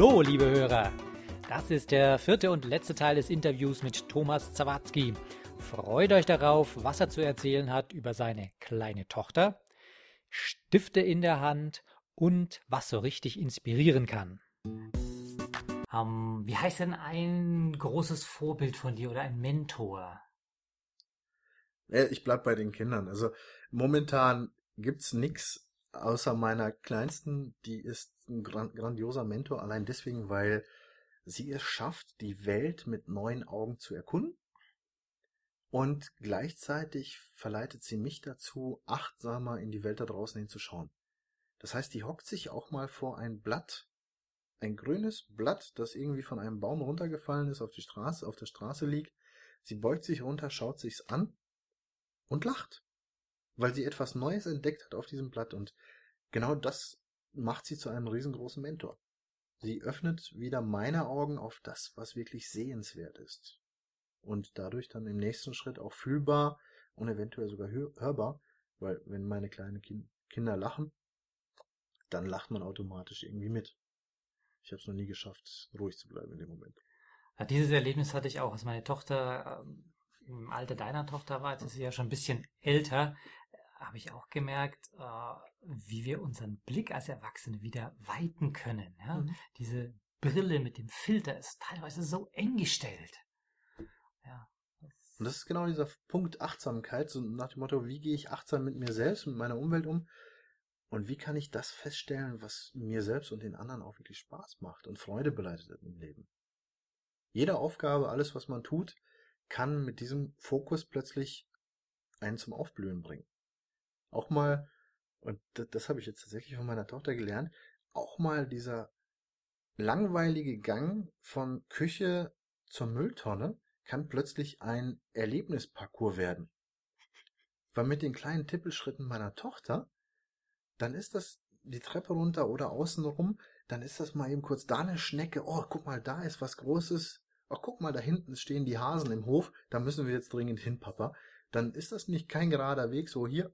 Hallo, liebe Hörer! Das ist der vierte und letzte Teil des Interviews mit Thomas Zawatzki. Freut euch darauf, was er zu erzählen hat über seine kleine Tochter, Stifte in der Hand und was so richtig inspirieren kann. Ähm, wie heißt denn ein großes Vorbild von dir oder ein Mentor? Ich bleib bei den Kindern. Also momentan gibt's nix außer meiner Kleinsten, die ist ein grandioser Mentor, allein deswegen, weil sie es schafft, die Welt mit neuen Augen zu erkunden. Und gleichzeitig verleitet sie mich dazu, achtsamer in die Welt da draußen hinzuschauen. Das heißt, die hockt sich auch mal vor ein Blatt, ein grünes Blatt, das irgendwie von einem Baum runtergefallen ist, auf die Straße, auf der Straße liegt. Sie beugt sich runter, schaut sich's an und lacht, weil sie etwas Neues entdeckt hat auf diesem Blatt und genau das macht sie zu einem riesengroßen Mentor. Sie öffnet wieder meine Augen auf das, was wirklich sehenswert ist. Und dadurch dann im nächsten Schritt auch fühlbar und eventuell sogar hörbar, weil wenn meine kleinen Kinder lachen, dann lacht man automatisch irgendwie mit. Ich habe es noch nie geschafft, ruhig zu bleiben in dem Moment. Ja, dieses Erlebnis hatte ich auch, als meine Tochter ähm, im Alter deiner Tochter war, jetzt ist sie ja schon ein bisschen älter, habe ich auch gemerkt, äh, wie wir unseren Blick als Erwachsene wieder weiten können. Ja? Mhm. Diese Brille mit dem Filter ist teilweise so eng gestellt. Ja. Und das ist genau dieser Punkt Achtsamkeit, so nach dem Motto, wie gehe ich achtsam mit mir selbst, mit meiner Umwelt um? Und wie kann ich das feststellen, was mir selbst und den anderen auch wirklich Spaß macht und Freude bereitet im Leben? Jede Aufgabe, alles, was man tut, kann mit diesem Fokus plötzlich einen zum Aufblühen bringen. Auch mal und das, das habe ich jetzt tatsächlich von meiner Tochter gelernt, auch mal dieser langweilige Gang von Küche zur Mülltonne kann plötzlich ein Erlebnisparcours werden. Weil mit den kleinen Tippelschritten meiner Tochter, dann ist das die Treppe runter oder außen rum, dann ist das mal eben kurz da eine Schnecke, oh, guck mal, da ist was Großes, ach, guck mal, da hinten stehen die Hasen im Hof, da müssen wir jetzt dringend hin, Papa. Dann ist das nicht kein gerader Weg, so hier,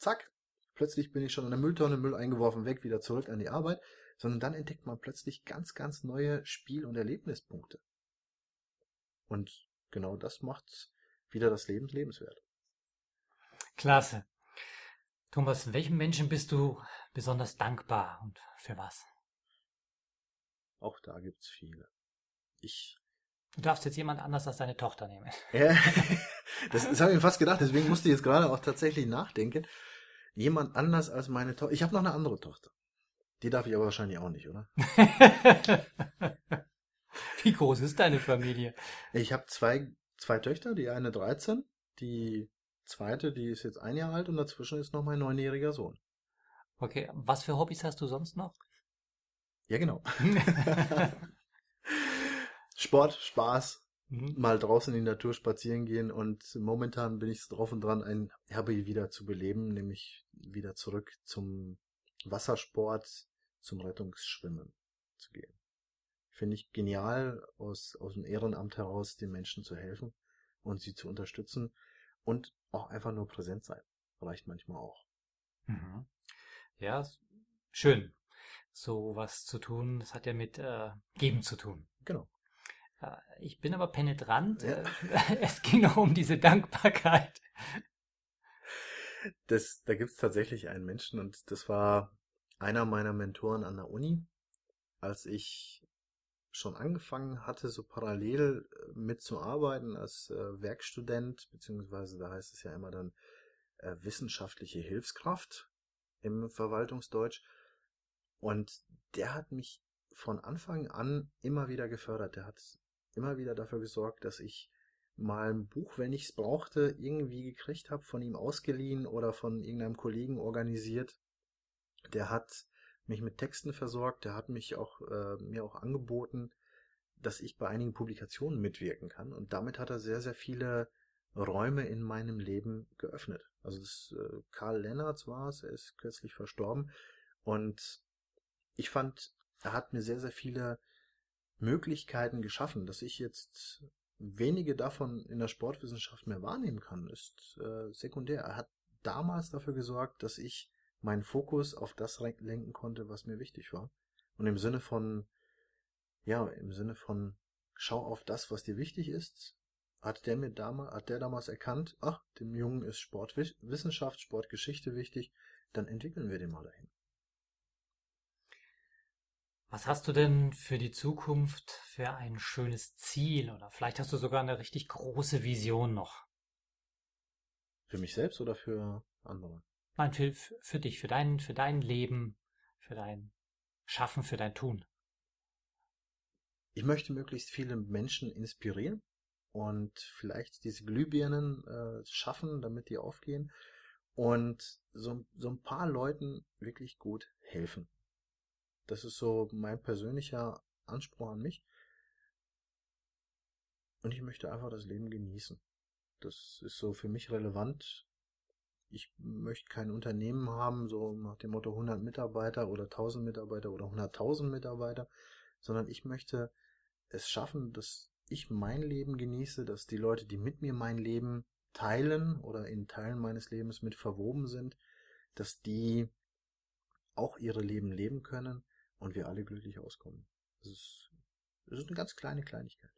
zack, plötzlich bin ich schon an der Mülltonne, Müll eingeworfen, weg, wieder zurück an die Arbeit, sondern dann entdeckt man plötzlich ganz, ganz neue Spiel- und Erlebnispunkte. Und genau das macht wieder das Leben lebenswert. Klasse. Thomas, welchem Menschen bist du besonders dankbar und für was? Auch da gibt's viele. Ich. Du darfst jetzt jemand anders als deine Tochter nehmen. Ja, das, das habe ich mir fast gedacht, deswegen musste ich jetzt gerade auch tatsächlich nachdenken jemand anders als meine Tochter. Ich habe noch eine andere Tochter. Die darf ich aber wahrscheinlich auch nicht, oder? Wie groß ist deine Familie? Ich habe zwei, zwei Töchter, die eine 13, die zweite, die ist jetzt ein Jahr alt und dazwischen ist noch mein neunjähriger Sohn. Okay, was für Hobbys hast du sonst noch? Ja, genau. Sport, Spaß, mhm. mal draußen in die Natur spazieren gehen und momentan bin ich drauf und dran, ein Hobby wieder zu beleben, nämlich wieder zurück zum Wassersport, zum Rettungsschwimmen zu gehen. Finde ich genial, aus, aus dem Ehrenamt heraus den Menschen zu helfen und sie zu unterstützen und auch einfach nur präsent sein. Reicht manchmal auch. Mhm. Ja, schön. So was zu tun, das hat ja mit äh, Geben zu tun. Genau. Ich bin aber penetrant. Ja. Es ging auch um diese Dankbarkeit. Das, da gibt es tatsächlich einen Menschen und das war einer meiner Mentoren an der Uni, als ich schon angefangen hatte, so parallel äh, mitzuarbeiten als äh, Werkstudent, beziehungsweise da heißt es ja immer dann äh, wissenschaftliche Hilfskraft im Verwaltungsdeutsch. Und der hat mich von Anfang an immer wieder gefördert. Der hat immer wieder dafür gesorgt, dass ich mal ein Buch, wenn ich es brauchte, irgendwie gekriegt habe, von ihm ausgeliehen oder von irgendeinem Kollegen organisiert. Der hat mich mit Texten versorgt. Der hat mich auch äh, mir auch angeboten, dass ich bei einigen Publikationen mitwirken kann. Und damit hat er sehr, sehr viele Räume in meinem Leben geöffnet. Also das äh, Karl Lennartz war es, er ist kürzlich verstorben. Und ich fand, er hat mir sehr, sehr viele Möglichkeiten geschaffen, dass ich jetzt wenige davon in der Sportwissenschaft mehr wahrnehmen kann, ist äh, sekundär. Er hat damals dafür gesorgt, dass ich meinen Fokus auf das lenken konnte, was mir wichtig war. Und im Sinne von, ja, im Sinne von, schau auf das, was dir wichtig ist, hat der mir damals, hat der damals erkannt, ach, dem Jungen ist Sportwissenschaft, Sportgeschichte wichtig, dann entwickeln wir den mal dahin. Was hast du denn für die Zukunft für ein schönes Ziel oder vielleicht hast du sogar eine richtig große Vision noch? Für mich selbst oder für andere? Nein, für, für dich, für dein, für dein Leben, für dein Schaffen, für dein Tun. Ich möchte möglichst viele Menschen inspirieren und vielleicht diese Glühbirnen äh, schaffen, damit die aufgehen und so, so ein paar Leuten wirklich gut helfen. Das ist so mein persönlicher Anspruch an mich. Und ich möchte einfach das Leben genießen. Das ist so für mich relevant. Ich möchte kein Unternehmen haben, so nach dem Motto 100 Mitarbeiter oder 1000 Mitarbeiter oder 100.000 Mitarbeiter, sondern ich möchte es schaffen, dass ich mein Leben genieße, dass die Leute, die mit mir mein Leben teilen oder in Teilen meines Lebens mit verwoben sind, dass die auch ihre Leben leben können und wir alle glücklich auskommen. Das ist, das ist eine ganz kleine Kleinigkeit.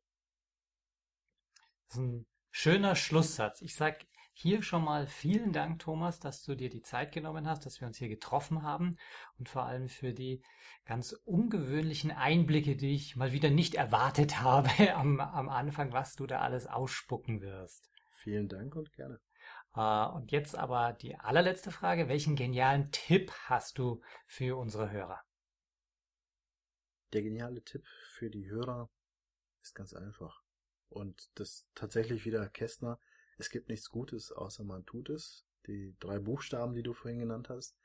Das ist ein schöner Schlusssatz. Ich sag hier schon mal vielen Dank, Thomas, dass du dir die Zeit genommen hast, dass wir uns hier getroffen haben und vor allem für die ganz ungewöhnlichen Einblicke, die ich mal wieder nicht erwartet habe am, am Anfang, was du da alles ausspucken wirst. Vielen Dank und gerne. Uh, und jetzt aber die allerletzte Frage. Welchen genialen Tipp hast du für unsere Hörer? Der geniale Tipp für die Hörer ist ganz einfach. Und das tatsächlich wieder Kästner. Es gibt nichts Gutes, außer man tut es. Die drei Buchstaben, die du vorhin genannt hast.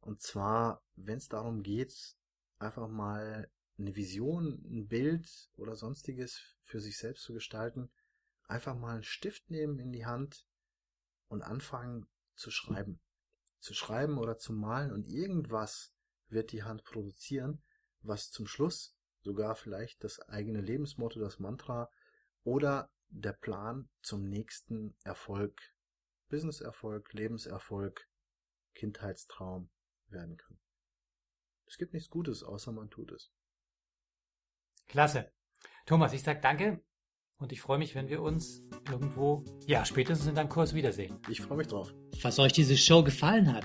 Und zwar, wenn es darum geht, einfach mal eine Vision, ein Bild oder sonstiges für sich selbst zu gestalten, einfach mal einen Stift nehmen in die Hand und anfangen zu schreiben. Zu schreiben oder zu malen und irgendwas wird die Hand produzieren, was zum Schluss sogar vielleicht das eigene Lebensmotto, das Mantra oder der Plan zum nächsten Erfolg, Businesserfolg, Lebenserfolg, Kindheitstraum werden kann. Es gibt nichts Gutes, außer man tut es. Klasse. Thomas, ich sag danke und ich freue mich, wenn wir uns irgendwo, ja, spätestens in deinem Kurs wiedersehen. Ich freue mich drauf. Falls euch diese Show gefallen hat,